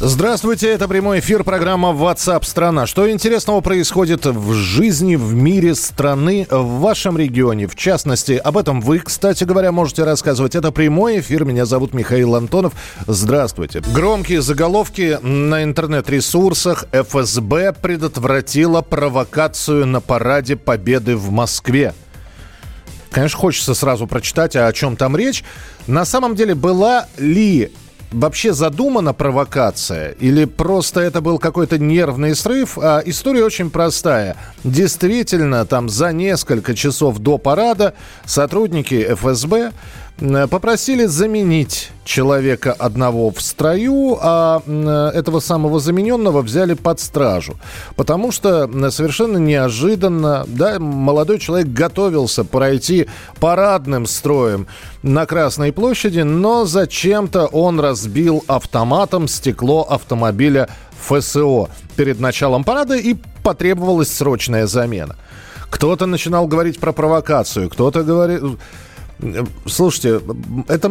Здравствуйте, это прямой эфир программа WhatsApp страна. Что интересного происходит в жизни, в мире страны, в вашем регионе? В частности, об этом вы, кстати говоря, можете рассказывать. Это прямой эфир. Меня зовут Михаил Антонов. Здравствуйте. Громкие заголовки на интернет-ресурсах. ФСБ предотвратила провокацию на параде Победы в Москве. Конечно, хочется сразу прочитать, о чем там речь. На самом деле, была ли вообще задумана провокация или просто это был какой-то нервный срыв? А история очень простая. Действительно, там за несколько часов до парада сотрудники ФСБ попросили заменить человека одного в строю, а этого самого замененного взяли под стражу. Потому что совершенно неожиданно, да, молодой человек готовился пройти парадным строем на Красной площади, но зачем-то он разбил автоматом стекло автомобиля ФСО перед началом парада и потребовалась срочная замена. Кто-то начинал говорить про провокацию, кто-то говорит... Слушайте, это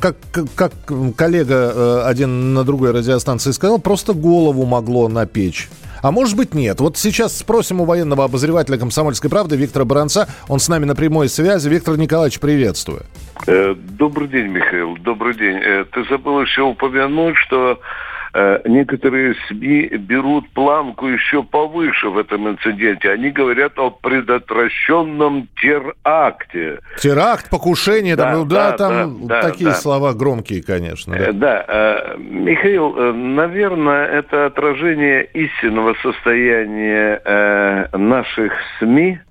как, как коллега э, один на другой радиостанции сказал, просто голову могло напечь. А может быть нет. Вот сейчас спросим у военного обозревателя «Комсомольской правды» Виктора Баранца. Он с нами на прямой связи. Виктор Николаевич, приветствую. Э, добрый день, Михаил. Добрый день. Э, ты забыл еще упомянуть, что некоторые СМИ берут планку еще повыше в этом инциденте. Они говорят о предотвращенном теракте. Теракт, покушение, да, там, ну, да, да, там да, такие да. слова громкие, конечно. Да, э, да. Михаил, наверное, это отражение истинного состояния наших СМИ –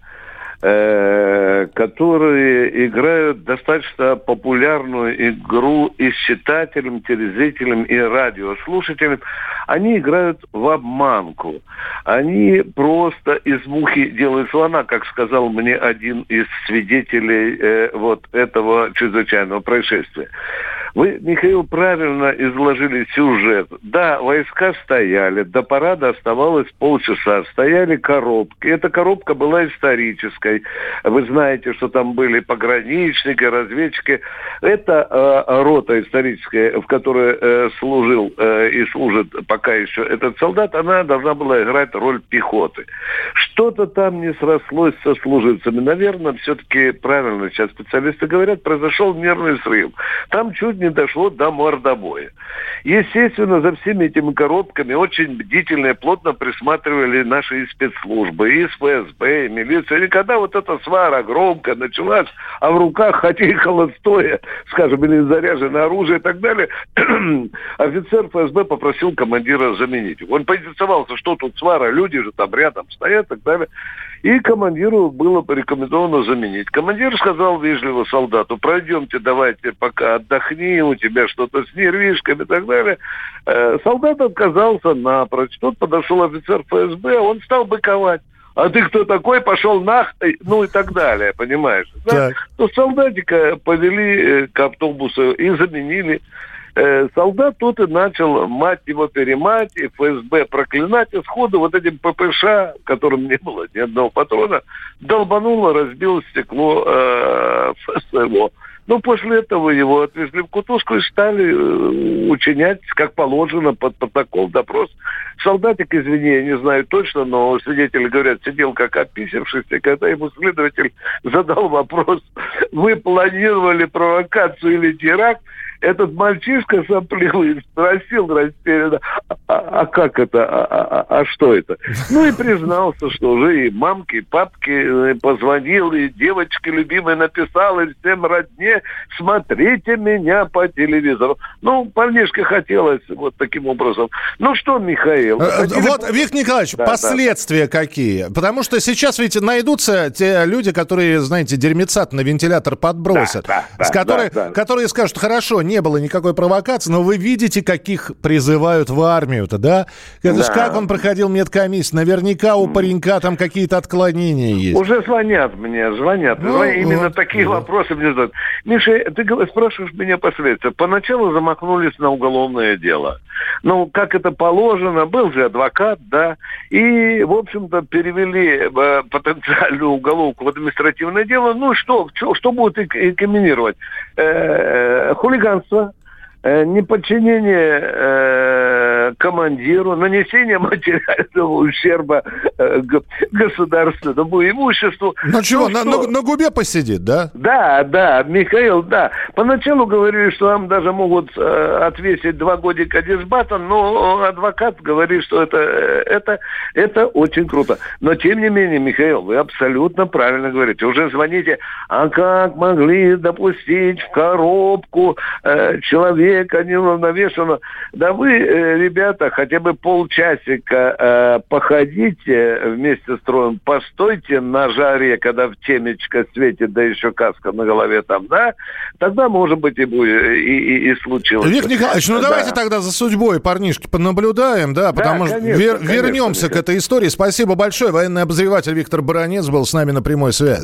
Э, которые играют достаточно популярную игру и с читателем, телезрителем и радиослушателем. Они играют в обманку. Они просто из мухи делают слона, как сказал мне один из свидетелей э, вот этого чрезвычайного происшествия. Вы, Михаил, правильно изложили сюжет. Да, войска стояли, до парада оставалось полчаса, стояли коробки. Эта коробка была исторической. Вы знаете, что там были пограничники, разведчики. Это э, рота историческая, в которой э, служил э, и служит пока еще этот солдат, она должна была играть роль пехоты. Что-то там не срослось со служивцами. Наверное, все-таки правильно сейчас специалисты говорят, произошел нервный срыв. Там чуть не дошло до мордобоя. Естественно, за всеми этими коробками очень бдительно и плотно присматривали наши спецслужбы, и ФСБ, и милиция. И когда вот эта свара громко началась, а в руках, хотя и холостое, скажем, или заряженное оружие и так далее, офицер ФСБ попросил командира заменить. Он поинтересовался, что тут свара, люди же там рядом стоят и так далее. И командиру было порекомендовано заменить. Командир сказал вежливо солдату, пройдемте, давайте пока отдохни, у тебя что-то с нервишками и так далее. Э, солдат отказался напрочь. Тут подошел офицер ФСБ, он стал быковать а ты кто такой, пошел нах, ну и так далее, понимаешь? Да? То солдатика повели э, к автобусу и заменили. Э, солдат тут и начал мать его перемать, и ФСБ проклинать, и сходу вот этим ППШ, в котором не было ни одного патрона, долбануло, разбило стекло э, ФСО. Ну, после этого его отвезли в кутузку и стали э, учинять, как положено, под протокол допрос. Солдатик, извини, я не знаю точно, но свидетели говорят, сидел как описавшийся, когда ему следователь задал вопрос, вы планировали провокацию или теракт, этот мальчишка сопливый спросил растерянно, а, а как это, а, а, а, а что это? Ну и признался, что уже и мамке, и папке э, позвонил, и девочке любимой написал, и всем родне, смотрите меня по телевизору. Ну, парнишке хотелось вот таким образом. Ну что, Михаил? Э, хотели... Вот, Виктор Николаевич, да, последствия да. какие? Потому что сейчас ведь найдутся те люди, которые, знаете, дерьмецат на вентилятор подбросят, да, да, с которые, да, да. которые скажут, хорошо, не было никакой провокации, но вы видите, каких призывают в армию-то, да? Это да. ж как он проходил медкомиссию? Наверняка у паренька там какие-то отклонения есть. Уже звонят мне, звонят. Ну, звонят. Именно вот, такие вот. вопросы мне задают. Миша, ты спрашиваешь меня последствия. Поначалу замахнулись на уголовное дело. Ну, как это положено, был же адвокат, да, и, в общем-то, перевели э, потенциальную уголовку в административное дело. Ну, что, что, что будет инкриминировать? Э, э, хулиганство, э, неподчинение э, командиру, нанесение материального ущерба э, государственному имуществу. Ну чего, ну, на, на, на губе посидит, да? Да, да, Михаил, да. Поначалу говорили, что нам даже могут э, отвесить два годика дисбата, но адвокат говорит, что это, э, это, это очень круто. Но тем не менее, Михаил, вы абсолютно правильно говорите. Уже звоните, а как могли допустить в коробку э, человека неуравновешенно. Да вы, э, ребята, хотя бы полчасика э, походите вместе с троем, постойте на жаре, когда в темечко светит, да еще каска на голове там, да, тогда, может быть, и будет, и, и, и случилось. Виктор Николаевич, ну да. давайте тогда за судьбой, парнишки, понаблюдаем, да, потому да, конечно, что вер, конечно, вернемся конечно. к этой истории. Спасибо большое. Военный обозреватель Виктор Баранец был с нами на прямой связи.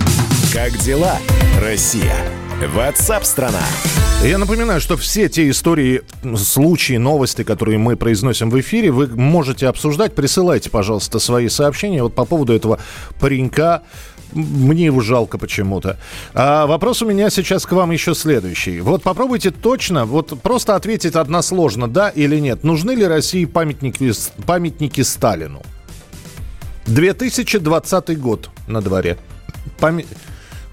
Как дела, Россия? Ватсап-страна! Я напоминаю, что все те истории, случаи, новости, которые мы произносим в эфире, вы можете обсуждать. Присылайте, пожалуйста, свои сообщения. Вот по поводу этого паренька, мне его жалко почему-то. А вопрос у меня сейчас к вам еще следующий. Вот попробуйте точно, вот просто ответить односложно, да или нет. Нужны ли России памятники, памятники Сталину? 2020 год на дворе. Память...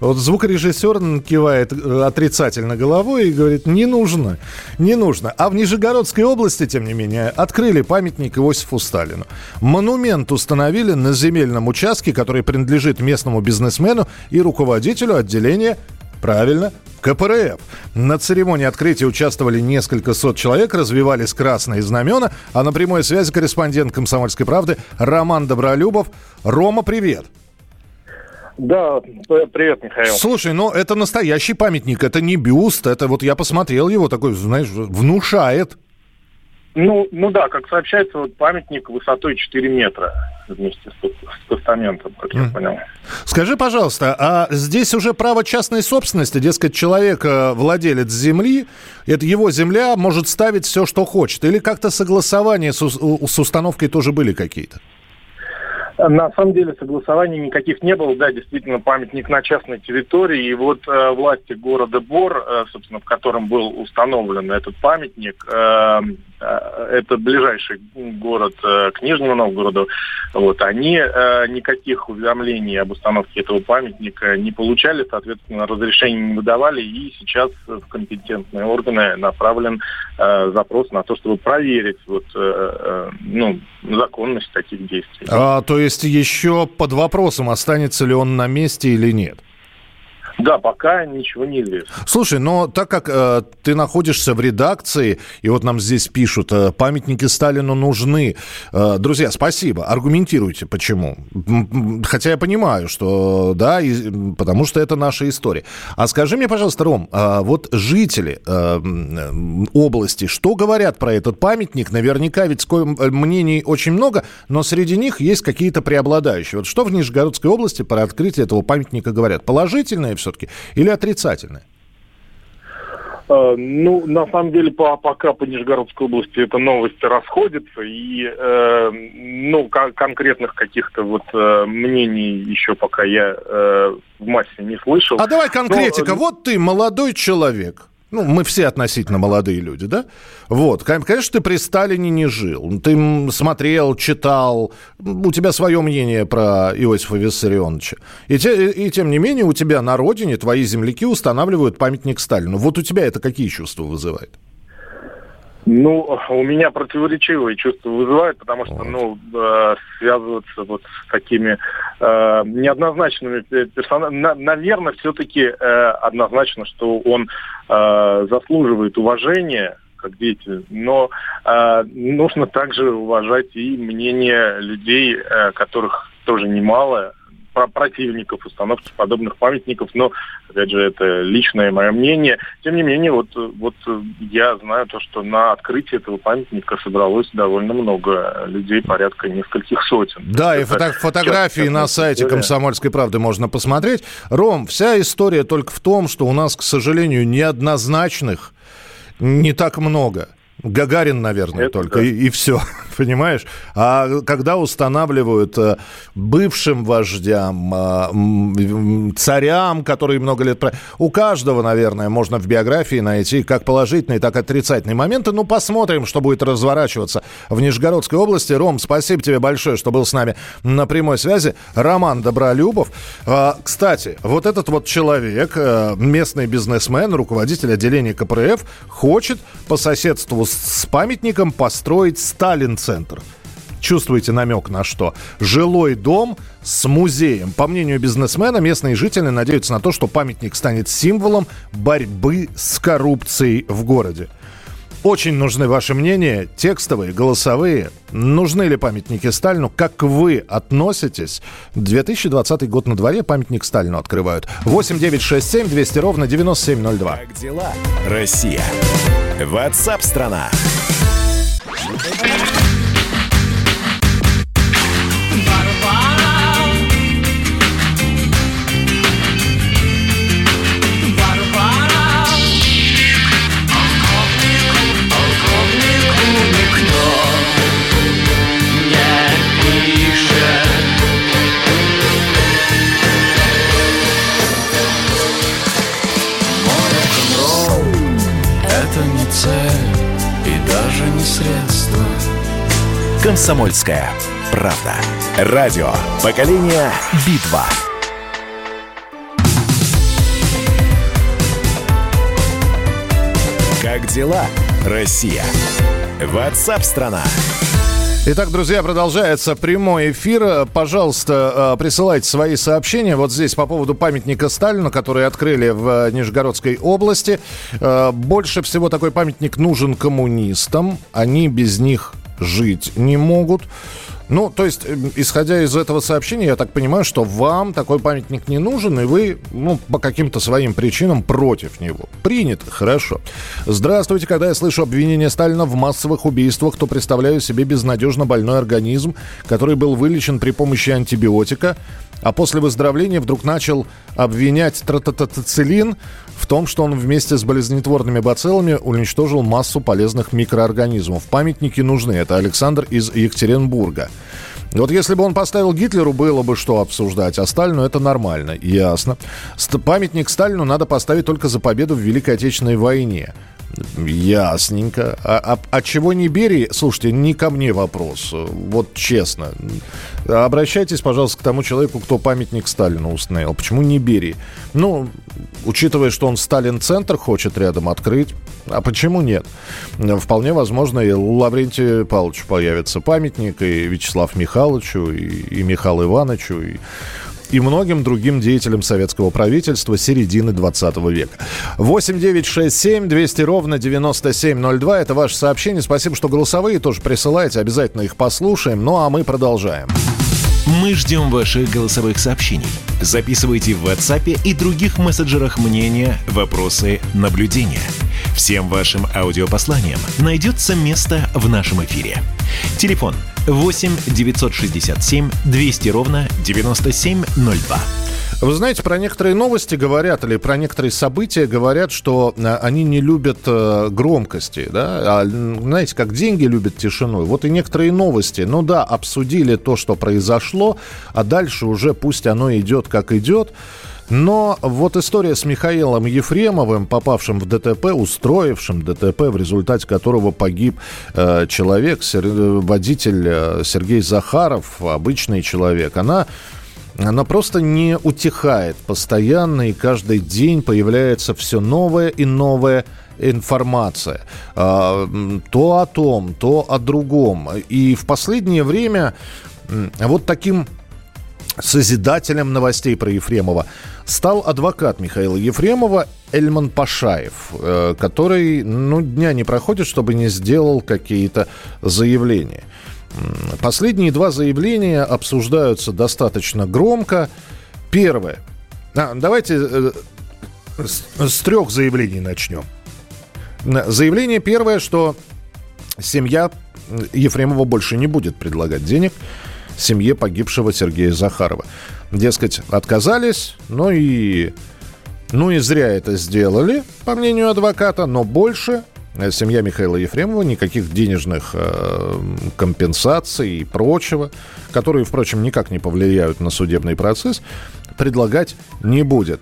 Вот звукорежиссер кивает э, отрицательно головой и говорит, не нужно, не нужно. А в Нижегородской области, тем не менее, открыли памятник Иосифу Сталину. Монумент установили на земельном участке, который принадлежит местному бизнесмену и руководителю отделения Правильно, КПРФ. На церемонии открытия участвовали несколько сот человек, развивались красные знамена, а на прямой связи корреспондент «Комсомольской правды» Роман Добролюбов. Рома, привет! Да, привет, Михаил. Слушай, ну это настоящий памятник, это не бюст, это вот я посмотрел его, такой, знаешь, внушает. Ну, ну да, как сообщается, вот памятник высотой 4 метра вместе с, с постаментом, как mm. я понял. Скажи, пожалуйста, а здесь уже право частной собственности, дескать, человек э, владелец земли, это его земля, может ставить все, что хочет, или как-то согласования с, с установкой тоже были какие-то? На самом деле согласований никаких не было. Да, действительно, памятник на частной территории. И вот э, власти города Бор, э, собственно, в котором был установлен этот памятник, э, это ближайший город э, к Нижнему Новгороду, вот, они э, никаких уведомлений об установке этого памятника не получали, соответственно, разрешений не выдавали, и сейчас в компетентные органы направлен запрос на то, чтобы проверить вот, ну, законность таких действий. А, то есть еще под вопросом, останется ли он на месте или нет? Да, пока ничего не известно. Слушай, но так как э, ты находишься в редакции, и вот нам здесь пишут, э, памятники Сталину нужны. Э, друзья, спасибо. Аргументируйте, почему. Хотя я понимаю, что да, и, потому что это наша история. А скажи мне, пожалуйста, Ром, э, вот жители э, области, что говорят про этот памятник? Наверняка ведь мнений очень много, но среди них есть какие-то преобладающие. Вот что в Нижегородской области про открытие этого памятника говорят? Положительное все-таки или отрицательное? Э, ну, на самом деле, по, пока по Нижегородской области эта новость расходится, и э, ну, конкретных каких-то вот э, мнений еще пока я э, в массе не слышал. А давай конкретика. Но, вот ты молодой человек, ну, мы все относительно молодые люди, да? Вот, конечно, ты при Сталине не жил. Ты смотрел, читал, у тебя свое мнение про Иосифа Виссарионовича. И, те, и тем не менее у тебя на родине твои земляки устанавливают памятник Сталину. Вот у тебя это какие чувства вызывает? Ну, у меня противоречивые чувства вызывает, потому что, ну, э, связываться вот с такими э, неоднозначными персонажами, на, наверное, все-таки э, однозначно, что он э, заслуживает уважения как деятель, но э, нужно также уважать и мнение людей, э, которых тоже немало, противников установки подобных памятников, но, опять же, это личное мое мнение. Тем не менее, вот, вот я знаю то, что на открытии этого памятника собралось довольно много людей, порядка нескольких сотен. Да, и фото фотографии на сайте «Комсомольской правды» можно посмотреть. Ром, вся история только в том, что у нас, к сожалению, неоднозначных не так много. Гагарин, наверное, Это только, да. и, и все, понимаешь? А когда устанавливают э, бывшим вождям, э, царям, которые много лет... У каждого, наверное, можно в биографии найти как положительные, так и отрицательные моменты. Ну, посмотрим, что будет разворачиваться в Нижегородской области. Ром, спасибо тебе большое, что был с нами на прямой связи. Роман Добролюбов. А, кстати, вот этот вот человек, э, местный бизнесмен, руководитель отделения КПРФ, хочет по соседству с с памятником построить Сталин-центр. Чувствуете намек на что? Жилой дом с музеем. По мнению бизнесмена, местные жители надеются на то, что памятник станет символом борьбы с коррупцией в городе. Очень нужны ваши мнения, текстовые, голосовые. Нужны ли памятники Сталину? Как вы относитесь? 2020 год на дворе, памятник Сталину открывают. 8 9 6 7 200 ровно 9702. Как дела, Россия? Ватсап-страна! «Комсомольская правда». Радио «Поколение Битва». Как дела, Россия? Ватсап-страна! Итак, друзья, продолжается прямой эфир. Пожалуйста, э, присылайте свои сообщения. Вот здесь по поводу памятника Сталину, который открыли в Нижегородской области. Э, больше всего такой памятник нужен коммунистам. Они без них жить не могут. Ну, то есть, эм, исходя из этого сообщения, я так понимаю, что вам такой памятник не нужен, и вы, ну, по каким-то своим причинам против него. Принято, хорошо. Здравствуйте, когда я слышу обвинение Сталина в массовых убийствах, то представляю себе безнадежно больной организм, который был вылечен при помощи антибиотика, а после выздоровления вдруг начал обвинять тротоцилин в том, что он вместе с болезнетворными бациллами уничтожил массу полезных микроорганизмов. Памятники нужны. Это Александр из Екатеринбурга. Вот если бы он поставил Гитлеру, было бы что обсуждать, а Сталину это нормально, ясно. Памятник Сталину надо поставить только за победу в Великой Отечественной войне. Ясненько. А, а, а чего не бери? Слушайте, не ко мне вопрос. Вот честно. Обращайтесь, пожалуйста, к тому человеку, кто памятник Сталину установил. Почему не бери? Ну, учитывая, что он Сталин-центр хочет рядом открыть, а почему нет? Вполне возможно, и Лаврентию Павловичу появится памятник, и Вячеслав Михайловичу, и, и Михаилу Ивановичу, и и многим другим деятелям советского правительства середины 20 века. 8 9 6 7 200 ровно 9702. Это ваше сообщение. Спасибо, что голосовые тоже присылаете. Обязательно их послушаем. Ну а мы продолжаем. Мы ждем ваших голосовых сообщений. Записывайте в WhatsApp и других мессенджерах мнения, вопросы, наблюдения. Всем вашим аудиопосланиям найдется место в нашем эфире. Телефон 8 967 200 ровно 9702. Вы знаете, про некоторые новости говорят, или про некоторые события говорят, что э, они не любят э, громкости, да, а, знаете, как деньги любят тишину. Вот и некоторые новости, ну да, обсудили то, что произошло, а дальше уже пусть оно идет, как идет. Но вот история с Михаилом Ефремовым, попавшим в ДТП, устроившим ДТП, в результате которого погиб э, человек, сер, водитель э, Сергей Захаров, обычный человек, она она просто не утихает постоянно, и каждый день появляется все новое и новое информация. А, то о том, то о другом. И в последнее время вот таким созидателем новостей про Ефремова стал адвокат Михаила Ефремова Эльман Пашаев, э, который ну, дня не проходит, чтобы не сделал какие-то заявления. Последние два заявления обсуждаются достаточно громко. Первое. А, давайте э, с, с трех заявлений начнем. Заявление первое, что семья Ефремова больше не будет предлагать денег семье погибшего Сергея Захарова. Дескать, отказались, но и, ну и зря это сделали, по мнению адвоката, но больше э, семья Михаила Ефремова никаких денежных э, компенсаций и прочего, которые, впрочем, никак не повлияют на судебный процесс, предлагать не будет.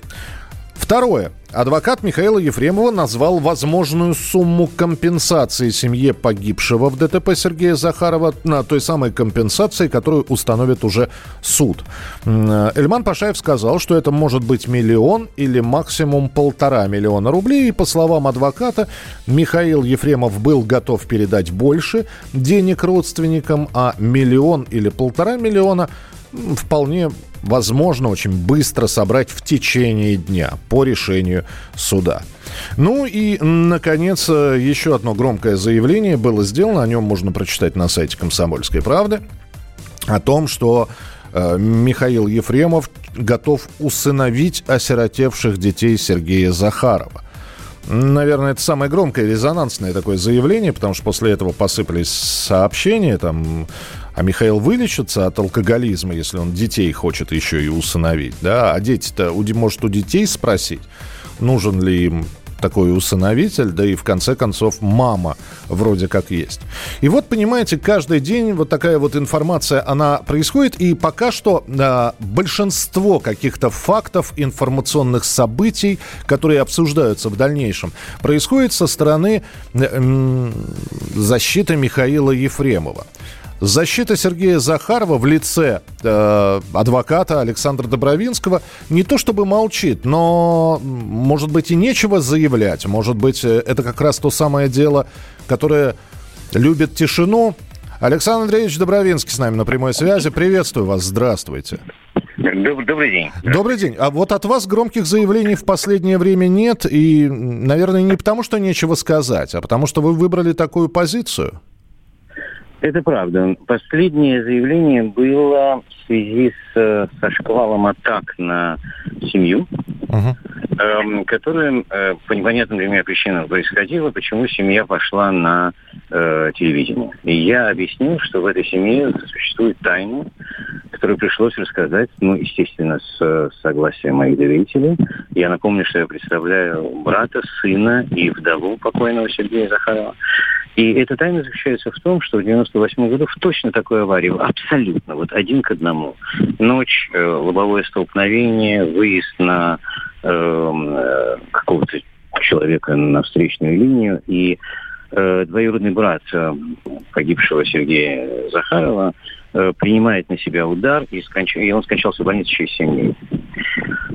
Второе. Адвокат Михаила Ефремова назвал возможную сумму компенсации семье погибшего в ДТП Сергея Захарова на той самой компенсации, которую установит уже суд. Эльман Пашаев сказал, что это может быть миллион или максимум полтора миллиона рублей. И по словам адвоката, Михаил Ефремов был готов передать больше денег родственникам, а миллион или полтора миллиона вполне возможно очень быстро собрать в течение дня по решению суда. Ну и, наконец, еще одно громкое заявление было сделано, о нем можно прочитать на сайте «Комсомольской правды», о том, что э, Михаил Ефремов готов усыновить осиротевших детей Сергея Захарова. Наверное, это самое громкое, резонансное такое заявление, потому что после этого посыпались сообщения, там, а Михаил вылечится от алкоголизма, если он детей хочет еще и усыновить, да, а дети-то, может, у детей спросить, нужен ли им такой усыновитель, да и в конце концов мама вроде как есть. И вот, понимаете, каждый день вот такая вот информация, она происходит, и пока что э, большинство каких-то фактов, информационных событий, которые обсуждаются в дальнейшем, происходит со стороны э, защиты Михаила Ефремова. Защита Сергея Захарова в лице э, адвоката Александра Добровинского не то чтобы молчит, но, может быть, и нечего заявлять. Может быть, э, это как раз то самое дело, которое любит тишину. Александр Андреевич Добровинский с нами на прямой связи. Приветствую вас. Здравствуйте. Добрый день. Добрый день. А вот от вас громких заявлений в последнее время нет. И, наверное, не потому, что нечего сказать, а потому, что вы выбрали такую позицию. Это правда. Последнее заявление было в связи с, со шквалом атак на семью, uh-huh. эм, которая э, по непонятным для меня причинам происходила, почему семья пошла на э, телевидение. И я объяснил, что в этой семье существует тайна, которую пришлось рассказать, ну, естественно, с согласия моих доверителей. Я напомню, что я представляю брата, сына и вдову покойного Сергея Захарова. И эта тайна заключается в том, что в 98 году в точно такой аварии, абсолютно, вот один к одному. Ночь, э, лобовое столкновение, выезд на эм, э, какого-то человека на встречную линию, и э, двоюродный брат э, погибшего Сергея Захарова э, принимает на себя удар, и, сконч... и он скончался в больнице через 7 дней.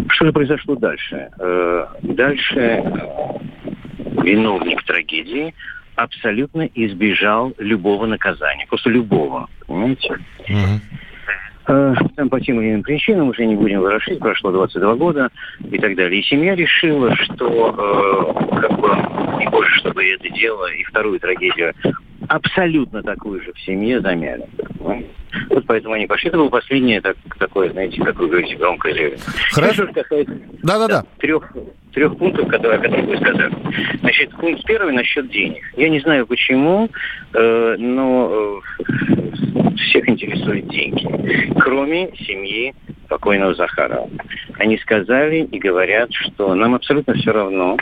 Что же произошло дальше? Э, дальше э, виновник трагедии абсолютно избежал любого наказания. Просто любого, понимаете? Mm-hmm. Там по тем или иным причинам, уже не будем ворошить, прошло 22 года и так далее. И семья решила, что э, как бы не больше, чтобы это дело и вторую трагедию абсолютно такую же в семье замяли. Вот поэтому они пошли. Это было последнее так, такое, знаете, как вы говорите, громкое заявление. Хорошо. Что касается да, да, да. трех, трех пунктов, которые, о которых вы сказали. Значит, пункт первый насчет денег. Я не знаю почему, э, но э, всех интересуют деньги, кроме семьи покойного Захарова. Они сказали и говорят, что нам абсолютно все равно.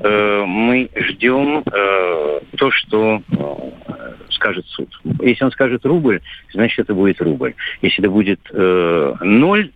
Э, мы ждем э, то, что э, скажет суд. Если он скажет рубль, значит это будет рубль. Если это будет э, ноль,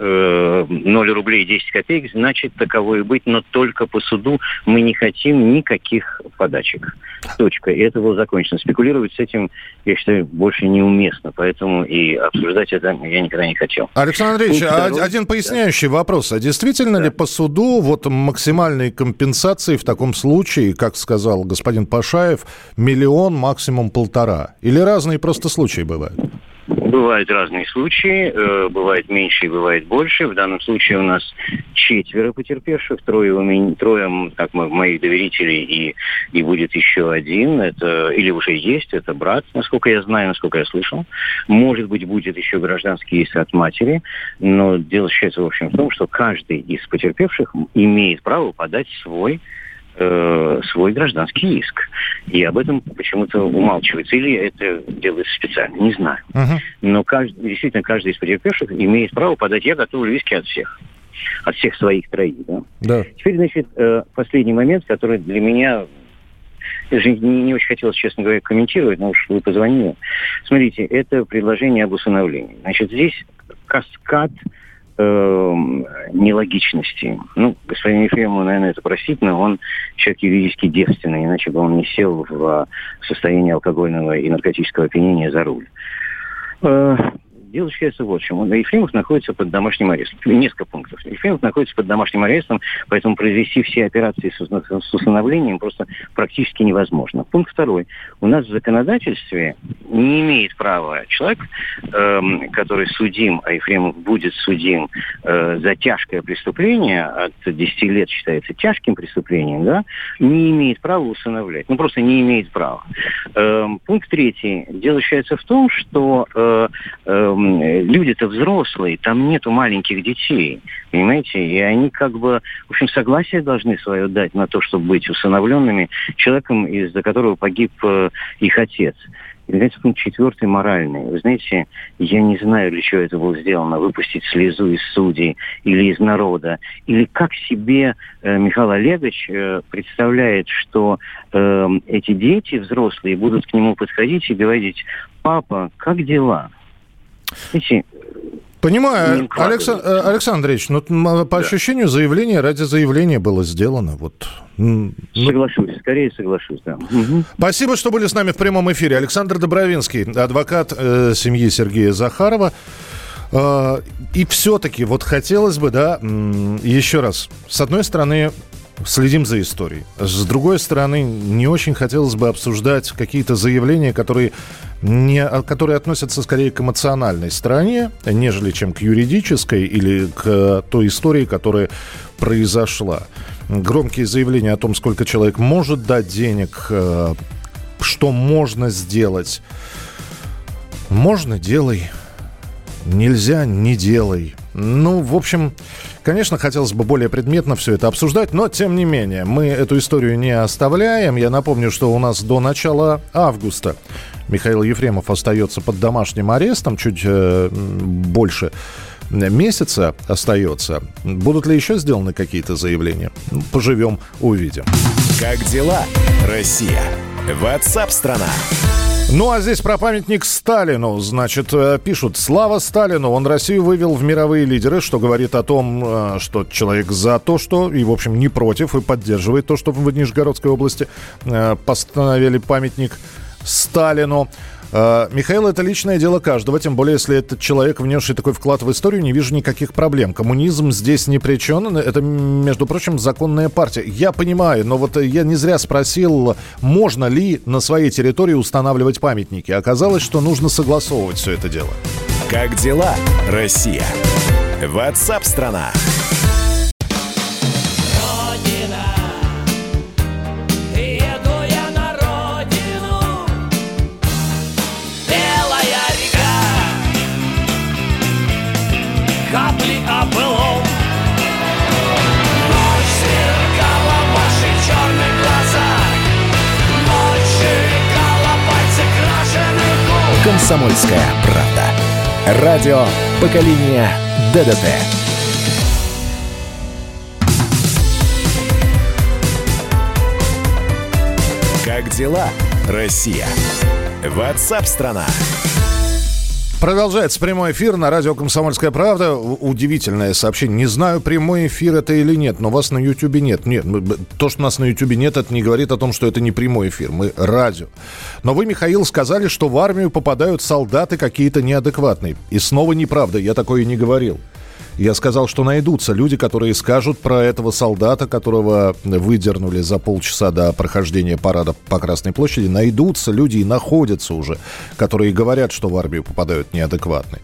0 рублей 10 копеек, значит, таково и быть, но только по суду мы не хотим никаких подачек. Точка. И это было закончено. Спекулировать с этим, я считаю, больше неуместно, поэтому и обсуждать это я никогда не хотел. Александр Андреевич, второй... один поясняющий да. вопрос. А действительно да. ли по суду вот максимальной компенсации в таком случае, как сказал господин Пашаев, миллион, максимум полтора? Или разные просто случаи бывают? Бывают разные случаи, э, бывает меньше и бывает больше. В данном случае у нас четверо потерпевших, трое, у меня, трое так, моих доверителей и, и будет еще один. Это, или уже есть, это брат, насколько я знаю, насколько я слышал. Может быть, будет еще гражданский иск от матери. Но дело заключается, в общем, в том, что каждый из потерпевших имеет право подать свой э, свой гражданский иск. И об этом почему-то умалчивается. Или это делается специально, не знаю. Uh-huh. Но каждый, действительно каждый из потерпевших имеет право подать. Я готовлю иски от всех. От всех своих троих. Да? Да. Теперь, значит, э, последний момент, который для меня даже не, не очень хотелось, честно говоря, комментировать, но уж вы позвонили. Смотрите, это предложение об усыновлении. Значит, здесь каскад э, нелогичности. Ну, господин Ефремов, наверное, это простительно, он человек юридически девственный, иначе бы он не сел в состояние алкогольного и наркотического опьянения за руль. Э, Дело заключается вот в чем. Ефремов находится под домашним арестом. Несколько пунктов. Ефремов находится под домашним арестом, поэтому произвести все операции с усыновлением просто практически невозможно. Пункт второй. У нас в законодательстве не имеет права человек, эм, который судим, а Ефремов будет судим э, за тяжкое преступление, от 10 лет считается тяжким преступлением, да, не имеет права усыновлять. Ну, просто не имеет права. Эм, пункт третий. Дело заключается в том, что э, э, люди-то взрослые, там нету маленьких детей, понимаете? И они как бы, в общем, согласие должны свое дать на то, чтобы быть усыновленными человеком, из-за которого погиб э, их отец. И, наконец, пункт четвертый, моральный. Вы знаете, я не знаю, для чего это было сделано, выпустить слезу из судей или из народа. Или как себе э, Михаил Олегович э, представляет, что э, эти дети взрослые будут к нему подходить и говорить, папа, как дела? Понимаю, Александр, э, Александрович, ну, по да. ощущению заявление ради заявления было сделано. Вот. Ну... Соглашусь, скорее соглашусь, да. Угу. Спасибо, что были с нами в прямом эфире. Александр Добровинский, адвокат э, семьи Сергея Захарова. Э, и все-таки вот хотелось бы, да, еще раз, с одной стороны, следим за историей. С другой стороны, не очень хотелось бы обсуждать какие-то заявления, которые, не, которые относятся скорее к эмоциональной стороне, нежели чем к юридической или к той истории, которая произошла. Громкие заявления о том, сколько человек может дать денег, э, что можно сделать. Можно – делай. Нельзя – не делай. Ну, в общем, конечно, хотелось бы более предметно все это обсуждать, но тем не менее, мы эту историю не оставляем. Я напомню, что у нас до начала августа Михаил Ефремов остается под домашним арестом, чуть э, больше месяца остается. Будут ли еще сделаны какие-то заявления? Поживем, увидим. Как дела, Россия? Ватсап-страна! Ну а здесь про памятник Сталину. Значит, э, пишут, слава Сталину, он Россию вывел в мировые лидеры, что говорит о том, э, что человек за то, что, и, в общем, не против, и поддерживает то, что в Нижегородской области постановили памятник Сталину. Э, Михаил, это личное дело каждого, тем более, если этот человек, внесший такой вклад в историю, не вижу никаких проблем. Коммунизм здесь не причен, это, между прочим, законная партия. Я понимаю, но вот я не зря спросил, можно ли на своей территории устанавливать памятники. Оказалось, что нужно согласовывать все это дело. Как дела, Россия? Ватсап-страна! «Комсомольская правда». Радио поколения ДДТ». Как дела, Россия? Ватсап-страна! Продолжается прямой эфир на радио «Комсомольская правда». Удивительное сообщение. Не знаю, прямой эфир это или нет, но вас на Ютубе нет. Нет, то, что нас на Ютубе нет, это не говорит о том, что это не прямой эфир. Мы радио. Но вы, Михаил, сказали, что в армию попадают солдаты какие-то неадекватные. И снова неправда, я такое не говорил. Я сказал, что найдутся люди, которые скажут про этого солдата, которого выдернули за полчаса до прохождения парада по Красной площади. Найдутся люди и находятся уже, которые говорят, что в армию попадают неадекватные.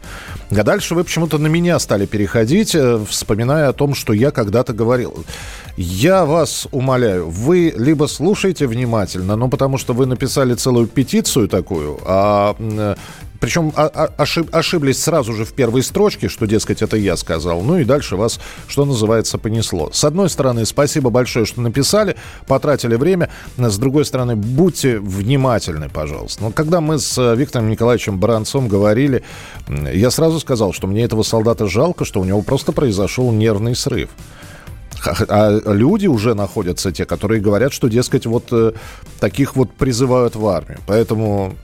А дальше вы почему-то на меня стали переходить, э, вспоминая о том, что я когда-то говорил. Я вас умоляю, вы либо слушайте внимательно, ну потому что вы написали целую петицию такую, а причем ошиб, ошиблись сразу же в первой строчке, что, дескать, это я сказал. Ну и дальше вас, что называется, понесло. С одной стороны, спасибо большое, что написали, потратили время. С другой стороны, будьте внимательны, пожалуйста. Но когда мы с э, Виктором Николаевичем Баранцом говорили, я сразу сказал, что мне этого солдата жалко, что у него просто произошел нервный срыв. А люди уже находятся те, которые говорят, что, дескать, вот э, таких вот призывают в армию. Поэтому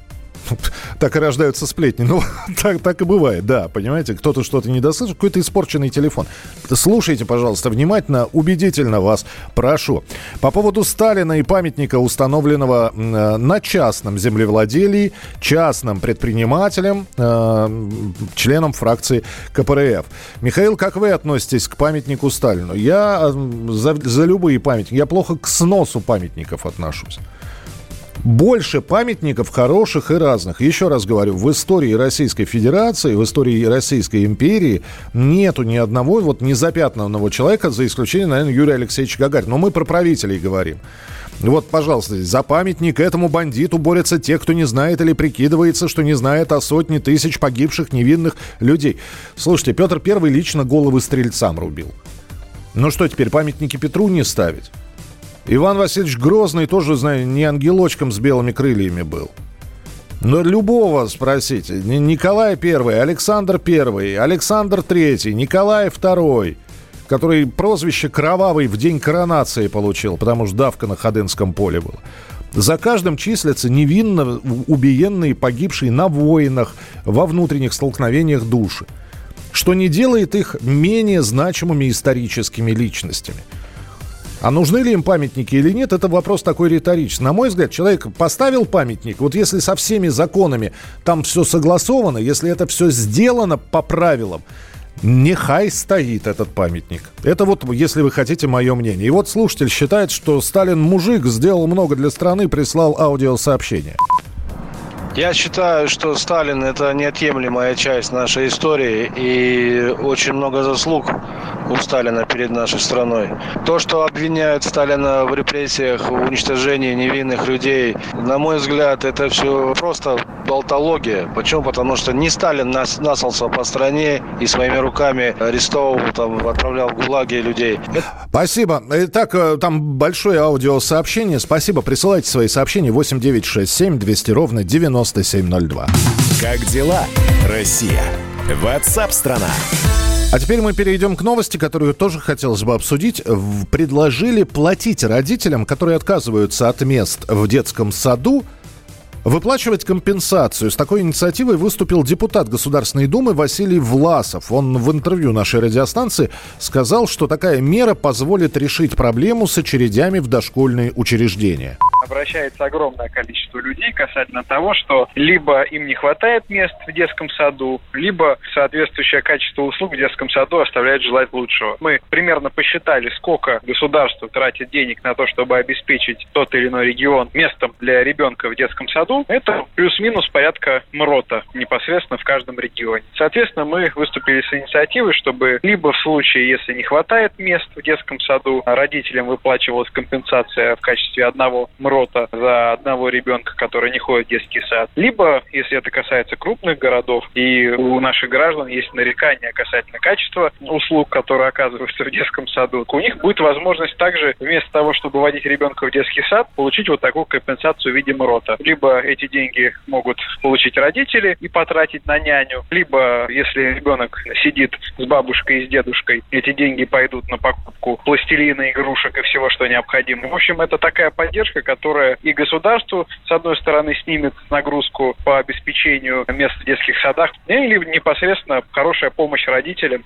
так и рождаются сплетни. Ну, так, так и бывает, да, понимаете, кто-то что-то не дослышал, какой-то испорченный телефон. Слушайте, пожалуйста, внимательно, убедительно вас прошу. По поводу Сталина и памятника, установленного э, на частном землевладелии, частным предпринимателем, э, членом фракции КПРФ. Михаил, как вы относитесь к памятнику Сталину? Я за, за любые памятники, я плохо к сносу памятников отношусь больше памятников хороших и разных. Еще раз говорю, в истории Российской Федерации, в истории Российской империи нету ни одного вот незапятнанного человека, за исключением, наверное, Юрия Алексеевича Гагарина. Но мы про правителей говорим. Вот, пожалуйста, за памятник этому бандиту борются те, кто не знает или прикидывается, что не знает о сотне тысяч погибших невинных людей. Слушайте, Петр Первый лично головы стрельцам рубил. Ну что теперь, памятники Петру не ставить? Иван Васильевич Грозный тоже, знаю, не ангелочком с белыми крыльями был. Но любого спросите. Николай I, Александр I, Александр III, Николай II, который прозвище «Кровавый» в день коронации получил, потому что давка на Ходынском поле была. За каждым числятся невинно убиенные, погибшие на войнах, во внутренних столкновениях души, что не делает их менее значимыми историческими личностями – а нужны ли им памятники или нет, это вопрос такой риторический. На мой взгляд, человек поставил памятник, вот если со всеми законами там все согласовано, если это все сделано по правилам, Нехай стоит этот памятник. Это вот, если вы хотите, мое мнение. И вот слушатель считает, что Сталин мужик, сделал много для страны, прислал аудиосообщение. Я считаю, что Сталин – это неотъемлемая часть нашей истории и очень много заслуг у Сталина перед нашей страной. То, что обвиняют Сталина в репрессиях, в уничтожении невинных людей, на мой взгляд, это все просто болтология. Почему? Потому что не Сталин нас, насался по стране и своими руками арестовывал, там, отправлял в ГУЛАГи людей. Спасибо. Итак, э, там большое аудиосообщение. Спасибо. Присылайте свои сообщения 8967 200 ровно 9702. Как дела, Россия? Ватсап-страна! А теперь мы перейдем к новости, которую тоже хотелось бы обсудить. Предложили платить родителям, которые отказываются от мест в детском саду, Выплачивать компенсацию. С такой инициативой выступил депутат Государственной Думы Василий Власов. Он в интервью нашей радиостанции сказал, что такая мера позволит решить проблему с очередями в дошкольные учреждения обращается огромное количество людей касательно того, что либо им не хватает мест в детском саду, либо соответствующее качество услуг в детском саду оставляет желать лучшего. Мы примерно посчитали, сколько государство тратит денег на то, чтобы обеспечить тот или иной регион местом для ребенка в детском саду. Это плюс-минус порядка МРОТа непосредственно в каждом регионе. Соответственно, мы выступили с инициативой, чтобы либо в случае, если не хватает мест в детском саду, родителям выплачивалась компенсация в качестве одного МРОТа, оборота за одного ребенка, который не ходит в детский сад. Либо, если это касается крупных городов, и у наших граждан есть нарекания касательно качества услуг, которые оказываются в детском саду, у них будет возможность также вместо того, чтобы водить ребенка в детский сад, получить вот такую компенсацию в виде МРОТа. Либо эти деньги могут получить родители и потратить на няню, либо, если ребенок сидит с бабушкой и с дедушкой, эти деньги пойдут на покупку пластилина, игрушек и всего, что необходимо. В общем, это такая поддержка, которая которая и государству, с одной стороны, снимет нагрузку по обеспечению мест в детских садах, или непосредственно хорошая помощь родителям.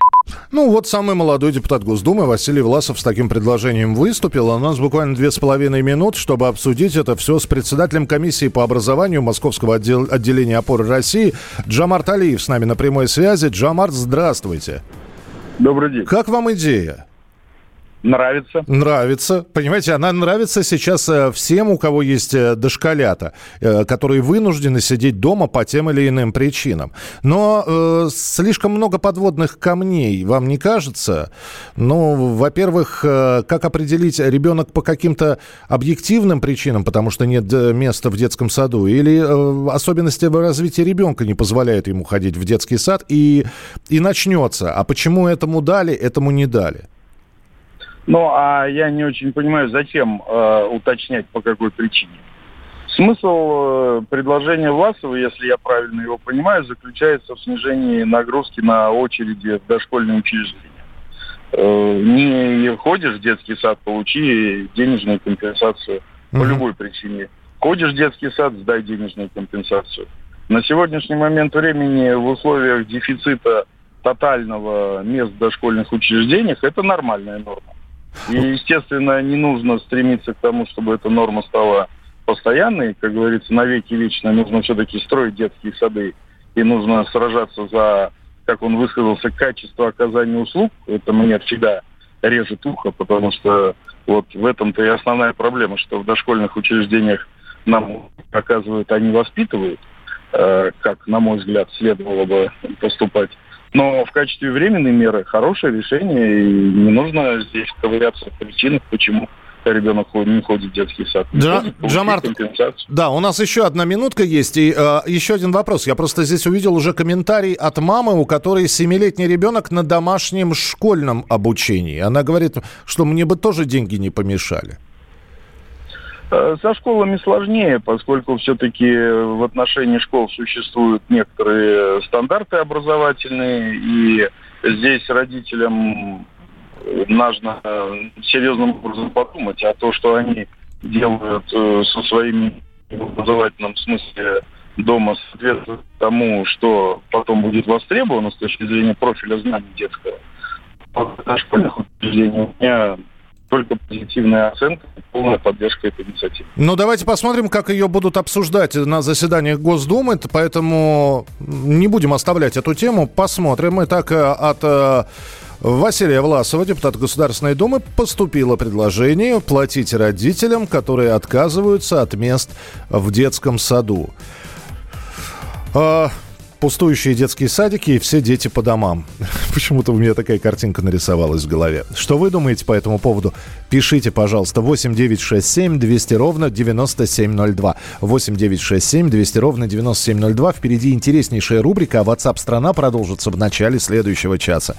Ну вот самый молодой депутат Госдумы Василий Власов с таким предложением выступил. У нас буквально две с половиной минуты, чтобы обсудить это все с председателем комиссии по образованию Московского отдел, отделения опоры России Джамар Талиев с нами на прямой связи. Джамар, здравствуйте. Добрый день. Как вам идея? Нравится. Нравится. Понимаете, она нравится сейчас э, всем, у кого есть э, дошколята, э, которые вынуждены сидеть дома по тем или иным причинам. Но э, слишком много подводных камней, вам не кажется? Ну, во-первых, как определить ребенок по каким-то объективным причинам, потому что нет места в детском саду, или э, особенности развития ребенка не позволяют ему ходить в детский сад, и, и начнется. А почему этому дали, этому не дали? Ну, а я не очень понимаю, зачем э, уточнять, по какой причине. Смысл э, предложения Власова, если я правильно его понимаю, заключается в снижении нагрузки на очереди в дошкольные учреждения. Э, не ходишь в детский сад, получи денежную компенсацию по любой причине. Ходишь в детский сад, сдай денежную компенсацию. На сегодняшний момент времени в условиях дефицита тотального мест в дошкольных учреждениях это нормальная норма. И, естественно, не нужно стремиться к тому, чтобы эта норма стала постоянной. Как говорится, навеки вечно нужно все-таки строить детские сады. И нужно сражаться за, как он высказался, качество оказания услуг. Это мне всегда режет ухо, потому что вот в этом-то и основная проблема, что в дошкольных учреждениях нам оказывают, они воспитывают, э, как, на мой взгляд, следовало бы поступать. Но в качестве временной меры хорошее решение, и не нужно здесь ковыряться в причинах, почему ребенок не ходит в детский сад. Джа, Джамарт, да, у нас еще одна минутка есть. И э, еще один вопрос. Я просто здесь увидел уже комментарий от мамы, у которой семилетний ребенок на домашнем школьном обучении. Она говорит, что мне бы тоже деньги не помешали. Э, со школами сложнее, поскольку все-таки в отношении школ существуют некоторые стандарты образовательные, и здесь родителям нужно серьезным образом подумать, а то, что они делают э, со своими в образовательном смысле дома соответствует тому, что потом будет востребовано с точки зрения профиля знаний детского. В школьных учреждениях у меня только позитивная оценка полная поддержка этой инициативы. Ну, давайте посмотрим, как ее будут обсуждать на заседаниях Госдумы, поэтому не будем оставлять эту тему, посмотрим. Итак, э, от э, Василия Власова, депутата Государственной Думы, поступило предложение платить родителям, которые отказываются от мест в детском саду. Пустующие детские садики и все дети по домам. Почему-то у меня такая картинка нарисовалась в голове. Что вы думаете по этому поводу? Пишите, пожалуйста, 8 9 6 7 200 ровно 9702. 8 9 6 7 200 ровно 9702. Впереди интереснейшая рубрика, а WhatsApp страна продолжится в начале следующего часа.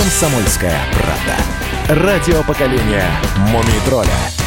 Комсомольская правда. Радио поколения Мумий тролля.